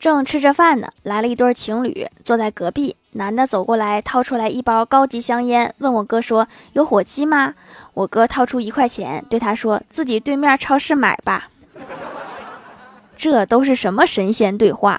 正吃着饭呢来了一对情侣坐在隔壁。男的走过来掏出来一包高级香烟问我哥说有火机吗？我哥掏出一块钱对他说自己对面超市买吧。这都是什么神仙对话？